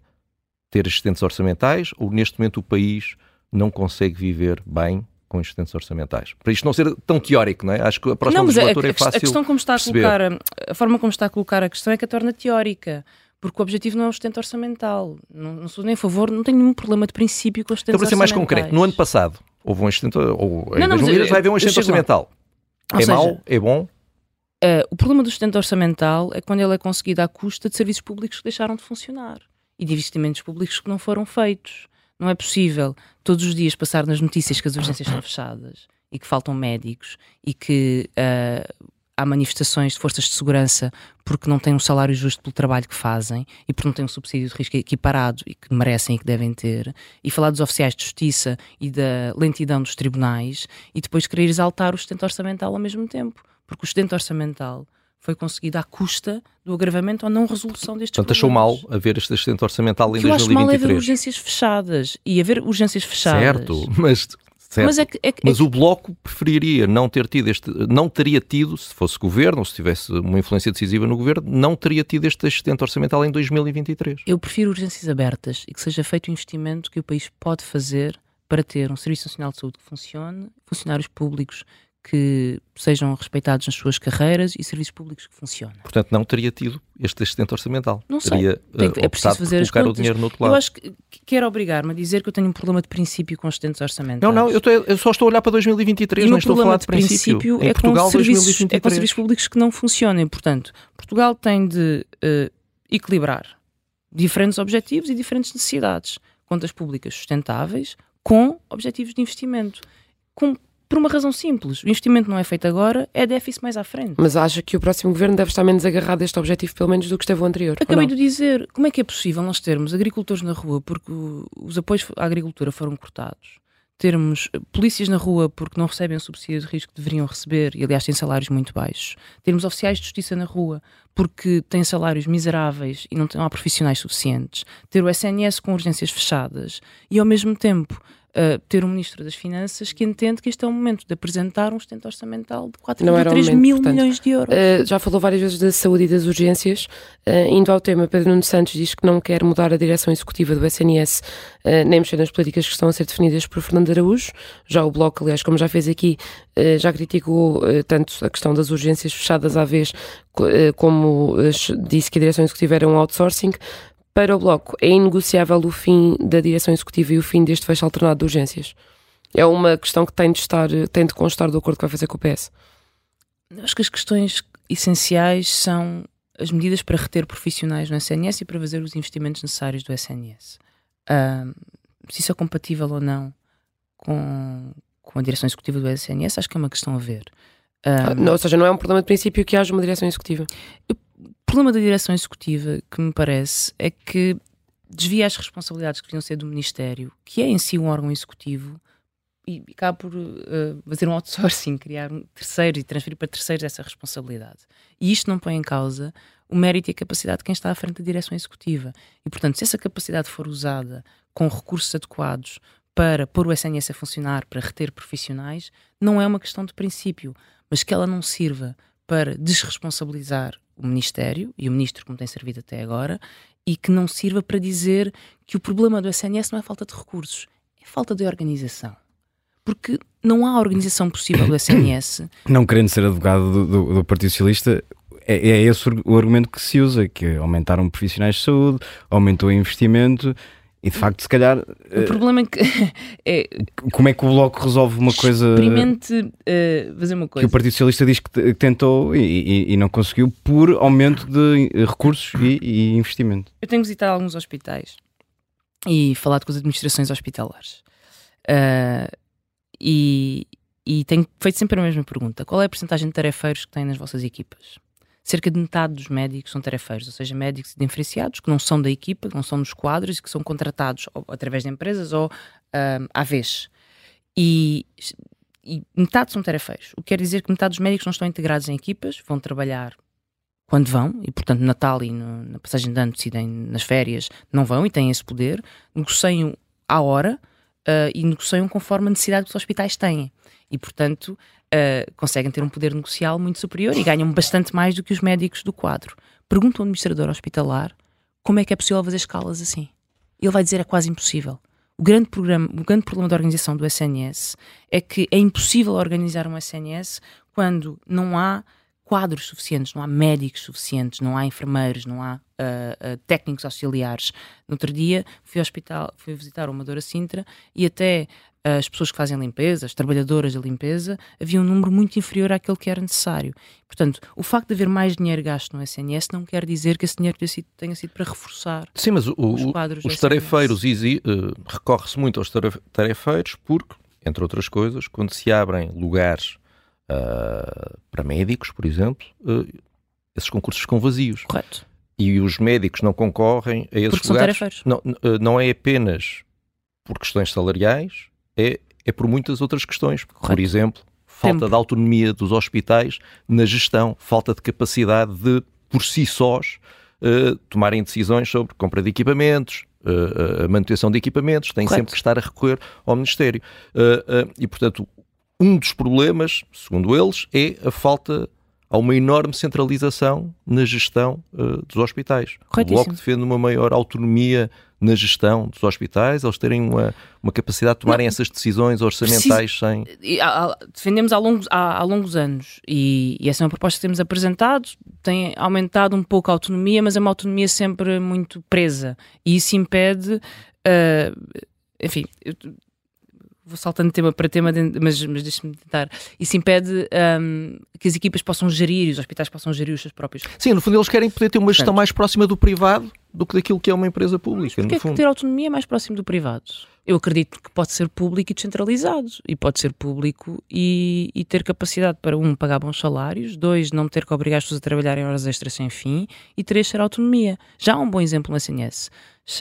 ter excedentes orçamentais ou neste momento o país não consegue viver bem com excedentes orçamentais? Para isto não ser tão teórico, não é? Acho que a próxima não, mas a, a, legislatura é a quest- fácil. a questão como está a perceber. colocar a, a forma como está a colocar a questão é que a torna teórica. Porque o objetivo não é o sustento orçamental. Não, não sou nem a favor, não tenho nenhum problema de princípio com os Então, sustentos para ser mais orçamentais. concreto, no ano passado houve um excedente, ou Não, não, mas 2023 eu- vai haver um excedente lá. orçamental. Ou é seja, mau? É bom? Uh, o problema do sustento orçamental é quando ele é conseguido à custa de serviços públicos que deixaram de funcionar e de investimentos públicos que não foram feitos. Não é possível todos os dias passar nas notícias que as urgências estão fechadas e que faltam médicos e que uh, há manifestações de forças de segurança porque não têm um salário justo pelo trabalho que fazem e porque não têm um subsídio de risco equiparado e que merecem e que devem ter, e falar dos oficiais de justiça e da lentidão dos tribunais e depois querer exaltar o sustento orçamental ao mesmo tempo porque o excedente orçamental foi conseguido à custa do agravamento ou não resolução destes Portanto, achou mal haver este excedente orçamental em O que eu acho mal é haver 2023. urgências fechadas e haver urgências fechadas. Certo, mas, certo. Mas é que, é que- é Mas que- o Bloco preferiria não ter tido este, não teria tido, se fosse governo, ou se tivesse uma influência decisiva no governo, não teria tido este excedente orçamental em 2023. eu prefiro urgências abertas e que seja feito o investimento que o país pode fazer para ter um Serviço Nacional de Saúde que funcione, funcionários públicos que sejam respeitados nas suas carreiras e serviços públicos que funcionem. Portanto, não teria tido este excedente orçamental. Não sei. Teria Tem eh, é preciso fazer as colocar o contas. dinheiro no outro Eu lado. acho que que quer obrigar-me a dizer que eu tenho um problema de princípio com os excedentes orçamentais. Não, não, eu, estou- eu só estou a olhar para 2023, E não estou a falar de de princípio. em é, Portugal, com serviços, é 2023. com serviços públicos que não funcionem. Portanto, Portugal tem de eh, equilibrar diferentes objetivos e diferentes necessidades. Contas públicas sustentáveis com objetivos de investimento. Com- por uma razão simples. O investimento não é feito agora, é déficit mais à frente. Mas acha que o próximo governo deve estar menos agarrado a este objetivo, pelo menos, do que esteve o anterior? Acabei de dizer, como é que é possível nós termos agricultores na rua porque os apoios à agricultura foram cortados, termos polícias na rua porque não recebem o subsídio de risco que deveriam receber e, aliás, têm salários muito baixos, termos oficiais de justiça na rua porque têm salários miseráveis e não, têm- não há profissionais suficientes, ter o SNS com urgências fechadas e, ao mesmo tempo, eh, ter um Ministro das Finanças que entende que este é o momento de apresentar um sustento orçamental de Não era o 4,3 momento, mil portanto. milhões de euros. Uh, já falou várias vezes da saúde e das urgências. Uh, indo ao tema, Pedro Nuno Santos diz que não quer mudar a direção executiva do SNS, uh, nem mexer nas políticas que estão a ser definidas por Fernando Araújo. Já o Bloco, aliás, como já fez aqui, uh, já criticou uh, tanto a questão das urgências fechadas à vez, co- uh, como uh, disse que a direção executiva era um outsourcing. Para o Bloco, é inegociável o fim da direção executiva e o fim deste fecho alternado de urgências? É uma questão que tem de, estar, tem de constar do acordo que vai fazer com o PS. Acho que as questões essenciais são as medidas para reter profissionais no SNS e para fazer os investimentos necessários do SNS. Se isso é compatível ou não com, com a direção executiva do SNS, acho que é uma questão a ver. Ah, Ahm, não, ou seja, não é um problema de princípio que haja uma direção executiva. Problema da direção executiva, que me parece, é que desvia as responsabilidades que deviam ser do Ministério, que é em si um órgão executivo, e acaba por uh, fazer um outsourcing, criar um terceiro e transferir para terceiros essa responsabilidade. E isto não põe em causa o mérito e a capacidade de quem está à frente da direção executiva. E, portanto, se essa capacidade for usada com recursos adequados para pôr o SNS a funcionar, para reter profissionais, não é uma questão de princípio, mas que ela não sirva para desresponsabilizar o Ministério e o Ministro, como tem servido até agora, e que não sirva para dizer que o problema do SNS não é falta de recursos, é falta de organização porque não há organização possível do SNS. Não querendo ser advogado do, do, do Partido Socialista, é, é, esse o argumento que se usa, que aumentaram profissionais de saúde, aumentou o investimento e de facto, se calhar. O eh, problema é que. É, como é que o Bloco resolve uma coisa. Experimente uh, fazer uma coisa. Que o Partido Socialista diz que tentou e, e, e não conseguiu por aumento de recursos e, e, investimento. Eu tenho visitado alguns hospitais e falado com as administrações hospitalares. Uh, e, e tenho feito sempre a mesma pergunta: qual é a porcentagem de tarefeiros que têm nas vossas equipas? Cerca de metade dos médicos são tarefeiros, ou seja, médicos diferenciados que não são da equipa, que não são dos quadros e que são contratados ou, através de empresas ou um, à vez. E, e metade são tarefeiros. O que quer dizer que metade dos médicos não estão integrados em equipas, vão trabalhar quando vão, e portanto Natal e no, na passagem de ano decidem nas férias, não vão e têm esse poder, negociam à hora uh, e negociam conforme a necessidade que os hospitais têm. E, portanto, uh, conseguem ter um poder negocial muito superior e ganham bastante mais do que os médicos do quadro. Pergunta ao administrador hospitalar como é que é possível fazer escalas assim. Ele vai dizer é quase impossível. O grande, programa, o grande problema da organização do SNS é que é impossível organizar um SNS quando não há quadros suficientes, não há médicos suficientes, não há enfermeiros, não há uh, uh, técnicos auxiliares. No outro dia fui ao hospital, fui visitar uma Dora Sintra e até as pessoas que fazem limpeza, as trabalhadoras da limpeza, havia um número muito inferior àquele que era necessário. Portanto, o facto de haver mais dinheiro gasto no SNS não quer dizer que esse dinheiro tenha sido, tenha sido para reforçar Sim, mas o, os quadros Os tarefeiros, uh, recorre-se muito aos tarefeiros porque, entre outras coisas, quando se abrem lugares uh, para médicos, por exemplo, uh, esses concursos ficam vazios. Correto. E os médicos não concorrem a esses Porque lugares. São tarefeiros. não, uh, não é apenas por questões salariais, é, é por muitas outras questões. Correto. Por exemplo, falta Tempo. de autonomia dos hospitais na gestão, falta de capacidade de, por si sós, uh, tomarem decisões sobre compra de equipamentos, uh, uh, manutenção de equipamentos, têm Correto. sempre que estar a recorrer ao Ministério. e, portanto, um dos problemas, segundo eles, é a falta há uma enorme centralização na gestão uh, dos hospitais. O Bloco defende uma maior autonomia na gestão dos hospitais, eles terem uma, uma capacidade de tomarem Não, essas decisões orçamentais sem. Defendemos há longos, há, há longos anos e, e, essa é uma proposta que temos apresentado. Tem aumentado um pouco a autonomia, mas é uma autonomia sempre muito presa e isso impede. Uh, enfim, vou saltando de tema para tema, mas, mas deixa-me tentar. Isso impede um, que as equipas possam gerir, os hospitais possam gerir os seus próprios. Sim, no fundo eles querem poder ter uma gestão Portanto, mais próxima do privado do que daquilo que é uma empresa pública. Porque é que ter autonomia mais próximo do privado? Eu acredito que pode ser público e descentralizado. E pode ser público e, e, ter capacidade para, um, pagar bons salários, dois, não ter que obrigar as pessoas a trabalhar em horas extras sem fim, e três, ter autonomia. Já há um bom exemplo na SNS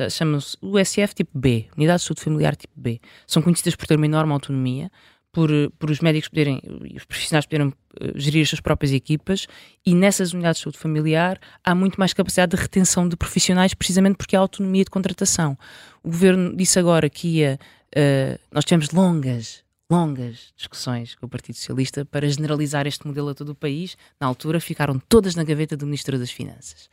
chamam-se USF tipo B, Unidade de Saúde Familiar tipo B. São conhecidas por ter uma enorme autonomia, por, por os médicos poderem, os profissionais poderem uh, gerir as suas próprias equipas e nessas unidades de saúde familiar há muito mais capacidade de retenção de profissionais precisamente porque há autonomia de contratação. O governo disse agora que ia, uh, nós tivemos longas, longas discussões com o Partido Socialista para generalizar este modelo a todo o país. Na altura ficaram todas na gaveta do Ministro das Finanças.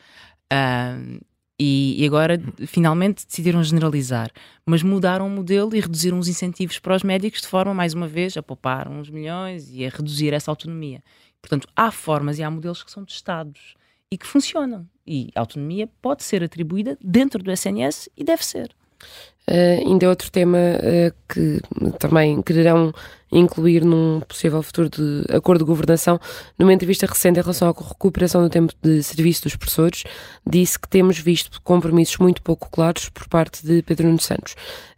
E, e, agora finalmente decidiram generalizar, mas mudaram o modelo e reduziram os incentivos para os médicos de forma, mais uma vez, a poupar uns milhões e a reduzir essa autonomia. Portanto, há formas e há modelos que são testados e que funcionam. E a autonomia pode ser atribuída dentro do SNS e deve ser. Uh, ainda é outro tema uh, que também quererão incluir num possível futuro de acordo de governação. Numa entrevista recente em relação à recuperação do tempo de serviço dos professores, disse que temos visto compromissos muito pouco claros por parte de Pedro Nuno Santos.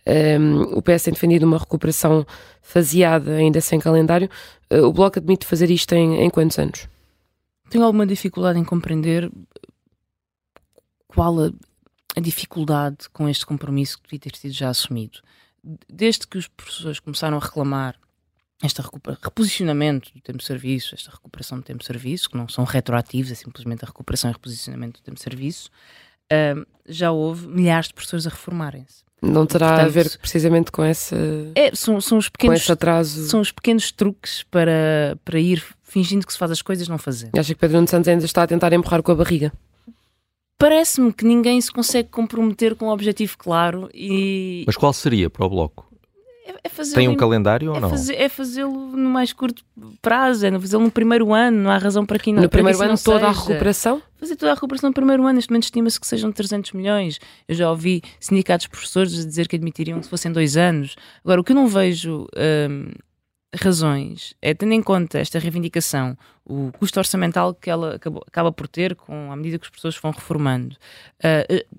Um, ehm, o PS tem defendido uma recuperação faseada, ainda sem calendário. Uh, o Bloco admite fazer isto em, em quantos anos? Tenho alguma dificuldade em compreender qual a a dificuldade com este compromisso que devia ter sido já assumido. desde que os professores começaram a reclamar este reposicionamento do tempo de serviço, esta recuperação do tempo de serviço, que não são retroativos, é simplesmente a recuperação e reposicionamento do tempo de serviço, uh, já houve milhares de professores a reformarem-se. Não terá Portanto, a ver precisamente com essa é, são, são os pequenos, com esse atraso. São os pequenos truques para, para ir fingindo que se faz as coisas não fazer. Acha que Pedro Nuno Santos ainda está a tentar empurrar com a barriga? Parece-me que ninguém se consegue comprometer com um objetivo claro e. Mas qual seria para o Bloco? É, é Tem um calendário ou é não? Fazer, é fazê-lo no mais curto prazo, é fazê-lo no primeiro ano, não há razão para que não No primeiro ano toda seja. a recuperação? Fazer toda a recuperação no primeiro ano, neste momento estima-se que sejam 300 milhões. Eu já ouvi sindicatos de professores a dizer que admitiriam que fossem dois anos. Agora, o que eu não vejo hum, razões é, tendo em conta esta reivindicação, o custo orçamental que ela acaba por ter com, à medida que as pessoas vão reformando, uh,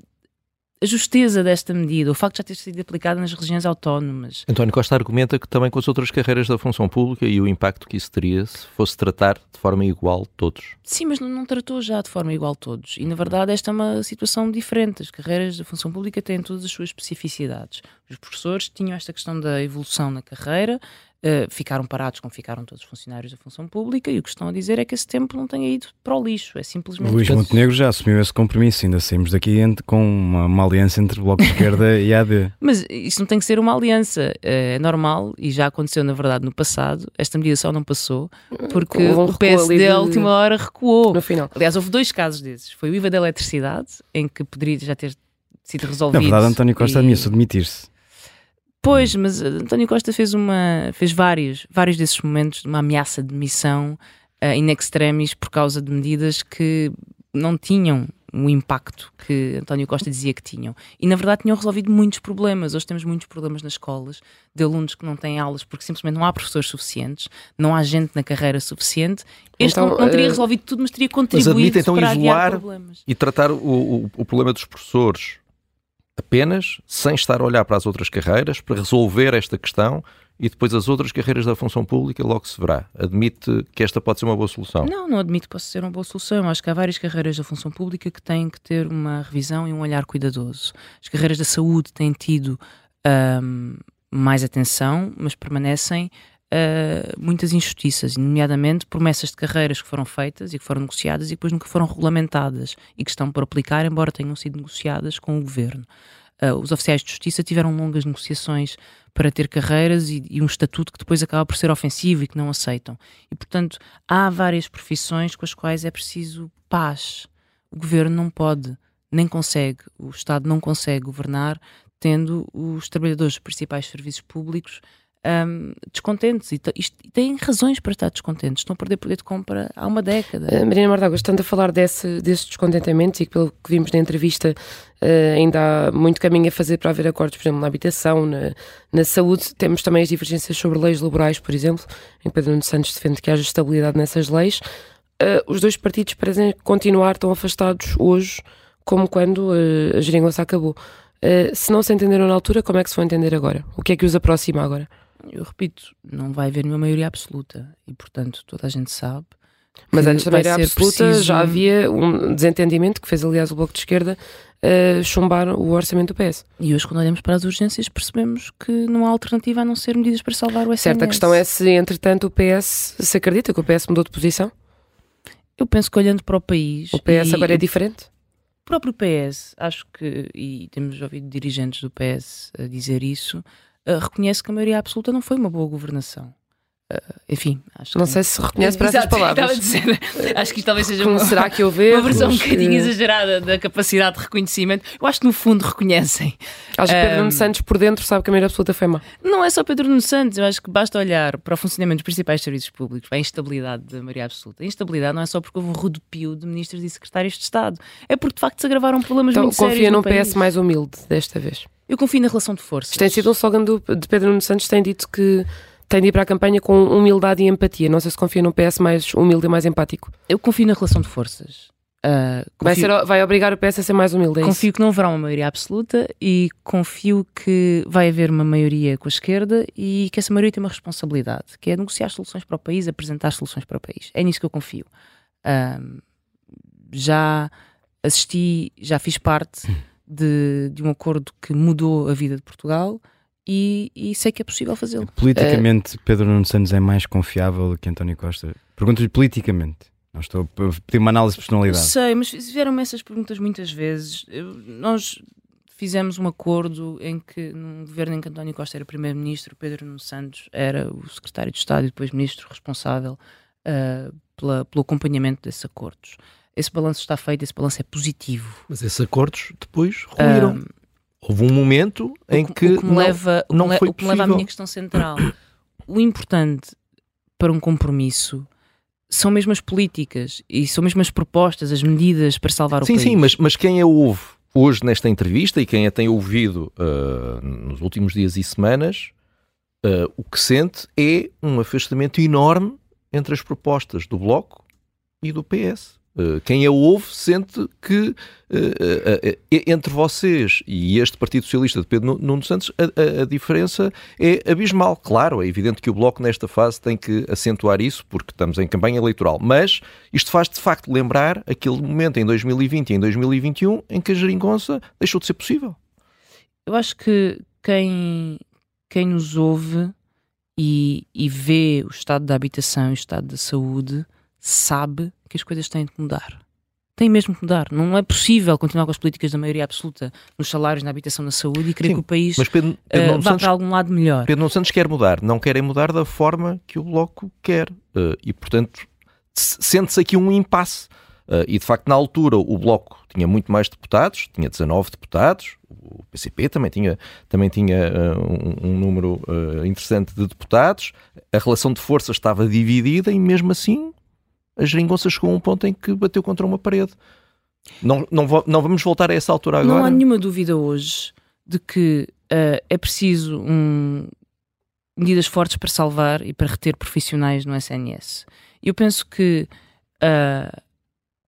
a justeza desta medida, o facto de já ter sido aplicada nas regiões autónomas. António Costa argumenta que também com as outras carreiras da função pública e o impacto que isso teria se fosse tratar de forma igual todos. Sim, mas não, não tratou já de forma igual todos. E na verdade esta é uma situação diferente. As carreiras da função pública têm todas as suas especificidades. Os professores tinham esta questão da evolução na carreira, Uh, ficaram parados como ficaram todos os funcionários da função pública e o que estão a dizer é que esse tempo não tenha ido para o lixo, é simplesmente... Luís Montenegro já assumiu esse compromisso, ainda saímos daqui com uma, uma aliança entre o Bloco de Esquerda e a AD. Mas isso não tem que ser uma aliança, eh, é normal e já aconteceu na verdade no passado, esta medida só não passou porque o PSD à última hora recuou. No final. Aliás, houve dois casos desses, foi o IVA da eletricidade, em que poderia já ter sido resolvido. Na verdade, António Costa e... ameaçou demitir-se. Pois, mas António Costa fez uma fez vários, vários desses momentos de uma ameaça de demissão uh, in extremis por causa de medidas que não tinham o impacto que António Costa dizia que tinham. E na verdade tinham resolvido muitos problemas. Hoje temos muitos problemas nas escolas de alunos que não têm aulas porque simplesmente não há professores suficientes, não há gente na carreira suficiente. Este então, não, não, teria uh, resolvido tudo, mas teria contribuído mas admite, então, para isolar problemas. E tratar o, o, o problema dos professores apenas, sem estar a olhar para as outras carreiras, para resolver esta questão e depois as outras carreiras da função pública logo se verá. Admite que esta pode ser uma boa solução? Não, não admito que possa ser uma boa solução. Acho que há várias carreiras da função pública que têm que ter uma revisão e um olhar cuidadoso. As carreiras da saúde têm tido um, mais atenção, mas permanecem uh, muitas injustiças, nomeadamente promessas de carreiras que foram feitas e que foram negociadas e depois nunca foram regulamentadas e que estão por aplicar, embora tenham sido negociadas com o governo. Uh, os oficiais de justiça tiveram longas negociações para ter carreiras e, e, um estatuto que depois acaba por ser ofensivo e que não aceitam. E, portanto, há várias profissões com as quais é preciso paz. O governo não pode, nem consegue, o Estado não consegue governar tendo os trabalhadores dos principais serviços públicos um, descontentes e, e, têm razões para estar descontentes. Estão a perder poder de compra há uma década. Uh, Marina Mortágua, estando a falar desse, desse descontentamento e pelo que vimos na entrevista, uh, ainda há muito caminho a fazer para haver acordos, por exemplo, na habitação, na, na saúde. Temos também as divergências sobre leis laborais, por exemplo, em Pedro Nuno Santos defende que haja estabilidade nessas leis. Uh, os dois partidos parecem continuar tão afastados hoje como quando a geringonça acabou. se não se entenderam na altura, como é que se vão entender agora? O que é que os aproxima agora? Eu repito, não vai haver nenhuma maioria absoluta e, portanto, toda a gente sabe. Mas antes da maioria absoluta preciso... já havia um desentendimento que fez, aliás, o Bloco de Esquerda uh, chumbar o orçamento do PS. E hoje, quando olhamos para as urgências, percebemos que não há alternativa a não ser medidas para salvar o SNS. Certa questão é se, entretanto, o PS se acredita que o PS mudou de posição? Eu penso que olhando para o país. O PS e... agora é diferente? O próprio PS, acho que, e temos ouvido dirigentes do PS a dizer isso, reconhece que a maioria absoluta não foi uma boa governação. Uh, enfim, acho não que... sei se reconhece para essas palavras. Dizer, acho que isto talvez seja uma, será que houve uma versão um bocadinho exagerada da capacidade de reconhecimento. Eu acho que no fundo reconhecem. Acho que Pedro um, Nuno Santos por dentro sabe que a maioria absoluta foi má. Não é só Pedro Nuno Santos, eu acho que basta olhar para o funcionamento dos principais serviços públicos, para a instabilidade da maioria absoluta. A instabilidade não é só porque houve um rodopio de ministros e secretários de Estado, é porque de facto se agravaram problemas então, muito sérios. Confia num PS mais humilde desta vez. Eu confio na relação de forças. Isto tem sido um slogan do, de Pedro Nuno Santos, tem dito que tem de ir para a campanha com humildade e empatia. Não sei se confia num PS mais humilde e mais empático. Eu confio na relação de forças. Uh, confio... vai, ser, vai obrigar o PS a ser mais humilde. É confio que não haverá uma maioria absoluta e confio que vai haver uma maioria com a esquerda e que essa maioria tem uma responsabilidade, que é negociar soluções para o país, apresentar soluções para o país. É nisso que eu confio. Uh, já assisti, já fiz parte de, de um acordo que mudou a vida de Portugal e, e sei que é possível fazê-lo. Politicamente, Pedro Nuno Santos é mais confiável que António Costa? Pergunto-lhe politicamente. Não estou a pedir uma análise de personalidade. Sei, mas fizeram-me essas perguntas muitas vezes. Eu, nós fizemos um acordo em que, num governo em que António Costa era primeiro-ministro, Pedro Nuno Santos era o secretário de Estado e depois ministro responsável uh, pela, pelo acompanhamento desses acordos. Esse balanço está feito, esse balanço é positivo. Mas esses acordos depois ruíram. Uh, Houve um momento em que, que, o que me não, leva, não foi o que me leva à minha questão central. o importante para um compromisso são mesmo as políticas e são mesmo as propostas, as medidas para salvar o sim, país. Sim, sim, mas, mas quem a ouve hoje nesta entrevista e quem a tem ouvido uh, nos últimos dias e semanas, uh, o que sente é um afastamento enorme entre as propostas do Bloco e do PS. Uh, quem a ouve sente que entre vocês e este Partido Socialista de Pedro Nuno Santos a, a, a, diferença é abismal. Claro, é evidente que o Bloco nesta fase tem que acentuar isso porque estamos em campanha eleitoral, mas isto faz de facto lembrar aquele momento em 2020 e em 2021 em que a geringonça deixou de ser possível. Eu acho que quem, quem nos ouve e, e vê o estado da habitação e o estado da saúde sabe que as coisas têm de mudar. Tem mesmo que mudar. Não é possível continuar com as políticas da maioria absoluta nos salários, na habitação, na saúde e querer Sim, que o país mas Pedro, Pedro uh, vá Santos, para algum lado melhor. Pedro Nuno Santos quer mudar. Não querem mudar da forma que o Bloco quer. Uh, e, portanto, sente-se aqui um impasse. Uh, e, de facto, na altura, o Bloco tinha muito mais deputados, tinha 19 deputados, o PCP também tinha, também tinha um, um, número interessante de deputados, a relação de forças estava dividida e, mesmo assim, a geringonça chegou a um ponto em que bateu contra uma parede. Não, não, não vamos voltar a essa altura agora. Não há nenhuma dúvida hoje de que uh, é preciso um, medidas fortes para salvar e para reter profissionais no SNS. Eu penso que uh,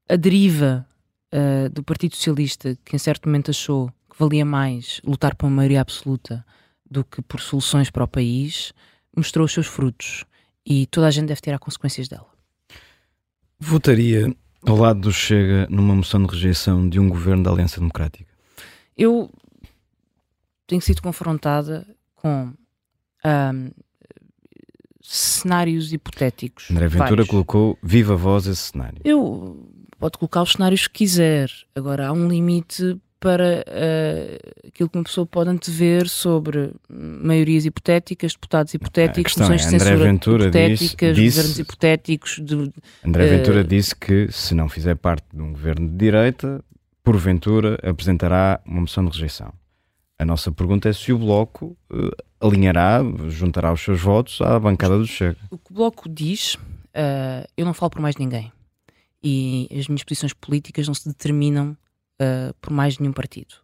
a deriva uh, do Partido Socialista, que em certo momento achou que valia mais lutar por uma maioria absoluta do que por soluções para o país, mostrou os seus frutos e toda a gente deve ter as consequências dela. Votaria ao lado do Chega numa moção de rejeição de um governo da Aliança Democrática? Eu tenho sido confrontada com um, cenários hipotéticos. André Ventura vários. colocou viva voz esse cenário. Eu pode colocar os cenários que quiser. Agora há um limite para uh, aquilo que uma pessoa pode antever sobre maiorias hipotéticas, deputados hipotéticos, moções é, de censura Ventura hipotéticas, disse, governos hipotéticos. De, André uh, Ventura disse que se não fizer parte de um governo de direita, porventura apresentará uma moção de rejeição. A nossa pergunta é se o Bloco uh, alinhará, juntará os seus votos à bancada do Chega. O que o Bloco diz, eu não falo por mais ninguém. E as minhas posições políticas não se determinam uh, por mais nenhum partido.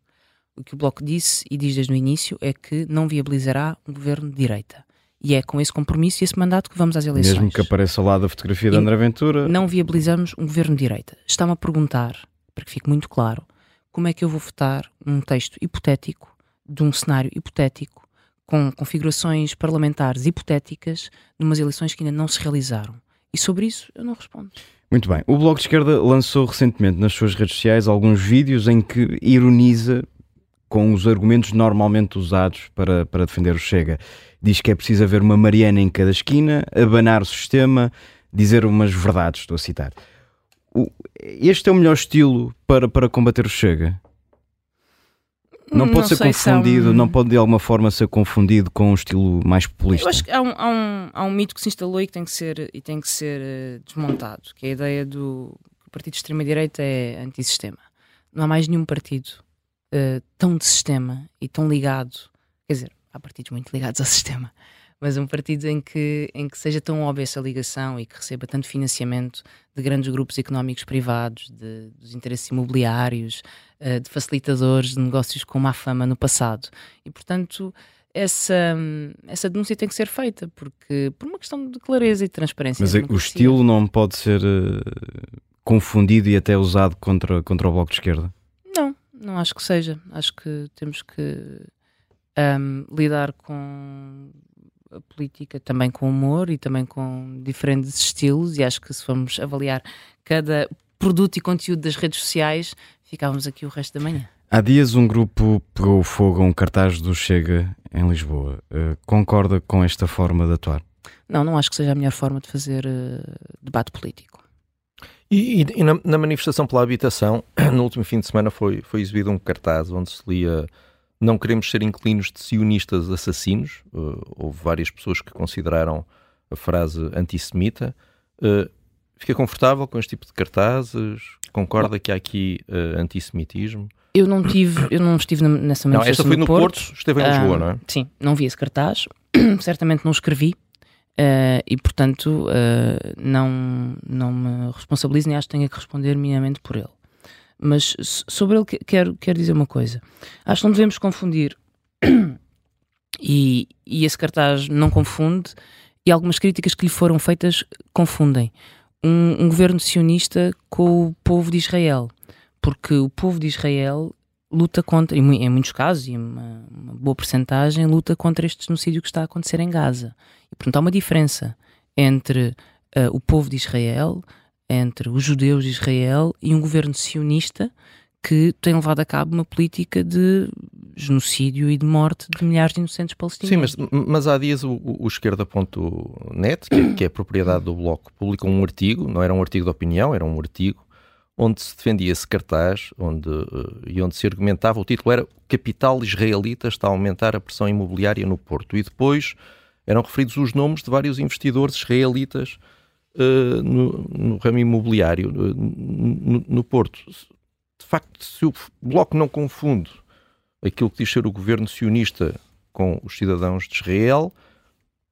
O que o Bloco disse e diz desde o início é que não viabilizará um governo de direita. E é com esse compromisso e esse mandato que vamos às eleições. Mesmo que apareça ao lado a fotografia de André Ventura. Não viabilizamos um governo de direita. Está-me a perguntar, para que fique muito claro, como é que eu vou votar um texto hipotético, de um cenário hipotético, com configurações parlamentares hipotéticas, numas eleições que ainda não se realizaram. E sobre isso eu não respondo. Muito bem. O Bloco de Esquerda lançou recentemente nas suas redes sociais alguns vídeos em que ironiza com os argumentos normalmente usados para, para defender o Chega. Diz que é preciso haver uma Mariana em cada esquina, abanar o sistema, dizer umas verdades, estou a citar. O, este é o melhor estilo para, para combater o Chega? Não pode não ser confundido, um... não pode de alguma forma ser confundido com um estilo mais populista. Eu acho que há um, há um, há um mito que se instalou e que tem que ser, e tem que ser uh, desmontado, que é a ideia do que o partido de extrema-direita é antissistema. Não há mais nenhum partido uh, tão de sistema e tão ligado, quer dizer, há partidos muito ligados ao sistema, mas um partido em que, em que seja tão óbvia essa ligação e que receba tanto financiamento de grandes grupos económicos privados, de, dos interesses imobiliários, uh, de facilitadores de negócios com má fama no passado. E, portanto, essa, essa denúncia tem que ser feita, porque por uma questão de clareza e de transparência. Mas o estilo não pode ser uh, confundido e até usado contra, contra o Bloco de Esquerda? Não, não acho que seja. Acho que temos que um, lidar com a política também com humor e também com diferentes estilos, e acho que se formos avaliar cada produto e conteúdo das redes sociais, ficávamos aqui o resto da manhã. Há dias um grupo pegou fogo a um cartaz do Chega em Lisboa. Uh, concorda com esta forma de atuar? Não, não acho que seja a melhor forma de fazer uh, debate político. E, e, e na, na, manifestação pela habitação, no último fim de semana foi, foi exibido um cartaz onde se lia não queremos ser inclinos de sionistas assassinos. Uh, houve várias pessoas que consideraram a frase antissemita. Uh, fica confortável com este tipo de cartazes? Concorda que há aqui uh, antissemitismo? Eu não tive, eu não estive nessa manifestação. Não, esta foi no Porto, Porto esteve em Lisboa, não é? Sim, não vi esse cartaz. Certamente não escrevi. Uh, e portanto uh, não, não me responsabilizo nem acho que tenha que responder minimamente por ele. Mas sobre ele quero, quero dizer uma coisa. Acho que não devemos confundir, e, e esse cartaz não confunde, e algumas críticas que lhe foram feitas confundem um, um governo sionista com o povo de Israel. Porque o povo de Israel luta contra, em muitos casos, e uma, uma boa percentagem, luta contra este genocídio que está a acontecer em Gaza. E, portanto, há uma diferença entre uh, o povo de Israel, entre os judeus de Israel e um governo sionista que tem levado a cabo uma política de genocídio e de morte de milhares de inocentes palestinianos. Sim, mas, mas há dias o, o esquerda.net, que, é, que é propriedade do Bloco, publicou um artigo, não era um artigo de opinião, era um artigo onde se defendia esse cartaz onde, uh, e onde se argumentava, o título era Capital Israelita está a aumentar a pressão imobiliária no Porto. E depois eram referidos os nomes de vários investidores israelitas uh, no, no, ramo imobiliário uh, no, no, Porto. De facto, se o Bloco não confunde aquilo que diz ser o governo sionista com os cidadãos de Israel,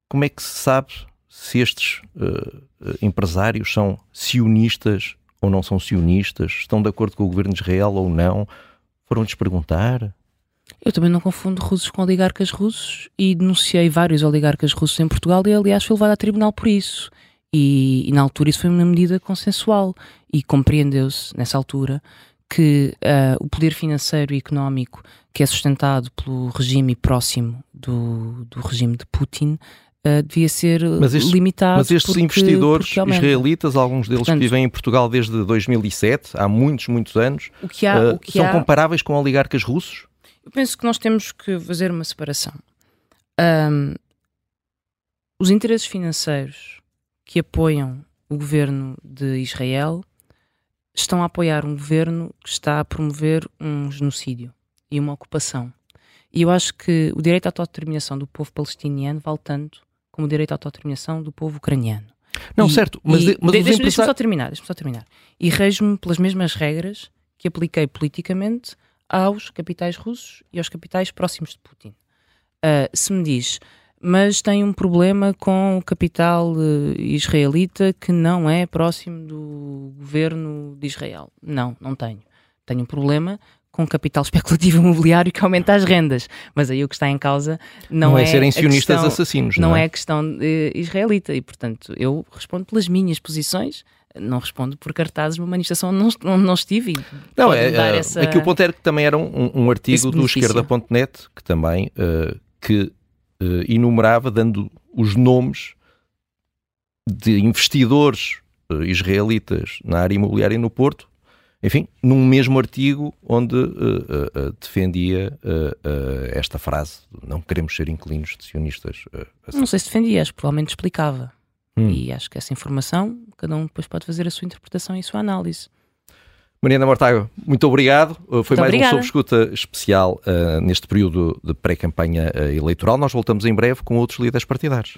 como é que se sabe se estes uh, empresários são sionistas ou não são sionistas? Estão de acordo com o governo de Israel ou não? Foram-lhes perguntar? Eu também não confundo russos com oligarcas russos e denunciei vários oligarcas russos em Portugal e, aliás, fui levado a tribunal por isso. E, e na altura isso foi uma medida consensual e compreendeu-se, nessa altura, que uh, o poder financeiro e económico que é sustentado pelo regime próximo do, do regime de Putin uh, devia ser mas estes, limitado. Mas estes porque, investidores porque israelitas, alguns deles Portanto, que vivem em Portugal desde 2007, há muitos, muitos anos, há, uh, são há... comparáveis com oligarcas russos? Eu penso que nós temos que fazer uma separação. Um, os interesses financeiros que apoiam o governo de Israel estão a apoiar um governo que está a promover um genocídio e uma ocupação. E eu acho que o direito à autodeterminação do povo palestiniano vale tanto como o direito à autodeterminação do povo ucraniano. Não, e, certo, mas, e, mas deixa-me empresa... só terminar, deixa só terminar. E rejo-me pelas mesmas regras que apliquei politicamente aos capitais russos e aos capitais próximos de Putin. Uh, se me diz, mas tem um problema com o capital uh, israelita que não é próximo do governo de Israel. Não, não tenho. Tenho um problema com capital especulativo imobiliário que aumenta as rendas. Mas aí o que está em causa não, não é, é serem sionistas questão, assassinos. Não, não é? é questão uh, israelita. E, portanto, eu respondo pelas minhas posições não respondo por cartazes de uma manifestação onde não, não estive. Não, é, é essa... aqui o ponto era que também era um, um artigo do esquerda.net que também uh, que uh, enumerava, dando os nomes de investidores uh, israelitas na área imobiliária no Porto, enfim, num mesmo artigo onde defendia esta frase: não queremos ser inclinos de sionistas. Assim. Não sei se defendia, acho que provavelmente explicava. Hum. E acho que essa informação, cada um depois pode fazer a sua interpretação e a sua análise. Mariana Mortago, muito obrigado. Uh, foi muito mais obrigada. um sob escuta especial uh, neste período de pré-campanha uh, eleitoral. Nós voltamos em breve com outros líderes partidários.